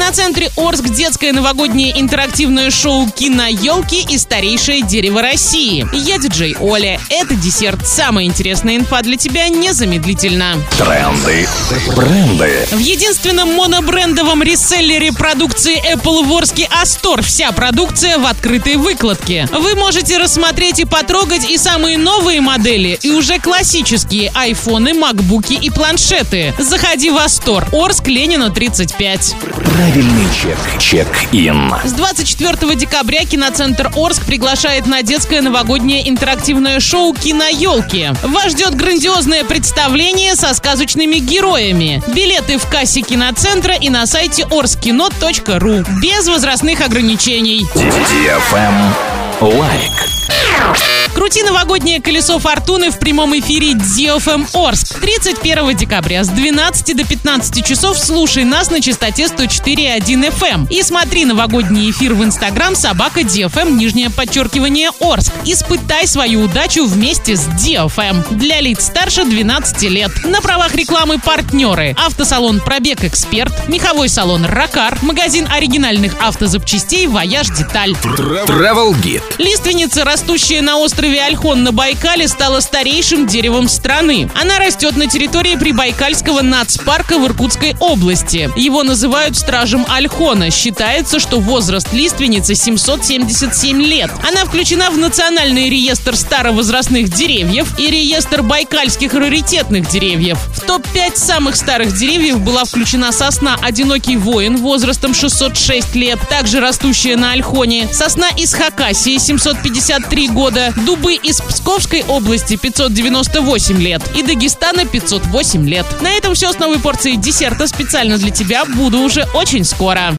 киноцентре Орск детское новогоднее интерактивное шоу «Кино елки» и старейшее дерево России. Я диджей Оля. Это десерт. Самая интересная инфа для тебя незамедлительно. Тренды. Бренды. В единственном монобрендовом реселлере продукции Apple в Орске Астор вся продукция в открытой выкладке. Вы можете рассмотреть и потрогать и самые новые модели, и уже классические айфоны, макбуки и планшеты. Заходи в Астор. Орск, Ленина, 35. Правильный чек. Чек-ин. С 24 декабря киноцентр Орск приглашает на детское новогоднее интерактивное шоу «Кино елки». Вас ждет грандиозное представление со сказочными героями. Билеты в кассе киноцентра и на сайте orskino.ru. Без возрастных ограничений. Лайк. Крути новогоднее колесо фортуны в прямом эфире DFM Орск. 31 декабря с 12 до 15 часов слушай нас на частоте 104.1 FM. И смотри новогодний эфир в Инстаграм собака DFM нижнее подчеркивание Орск. Испытай свою удачу вместе с DFM. Для лиц старше 12 лет. На правах рекламы партнеры. Автосалон Пробег Эксперт, меховой салон Ракар, магазин оригинальных автозапчастей Вояж Деталь. Travel Guide. Лиственница, растущая на острове Ольхон на Байкале, стала старейшим деревом страны. Она растет на территории Прибайкальского нацпарка в Иркутской области. Его называют стражем Ольхона. Считается, что возраст лиственницы 777 лет. Она включена в Национальный реестр старовозрастных деревьев и реестр байкальских раритетных деревьев. В топ-5 самых старых деревьев была включена сосна «Одинокий воин» возрастом 606 лет, также растущая на Ольхоне, сосна из Хакасии 753 года, дубы из Псковской области 598 лет и Дагестана 508 лет. На этом все с новой порцией десерта специально для тебя. Буду уже очень скоро.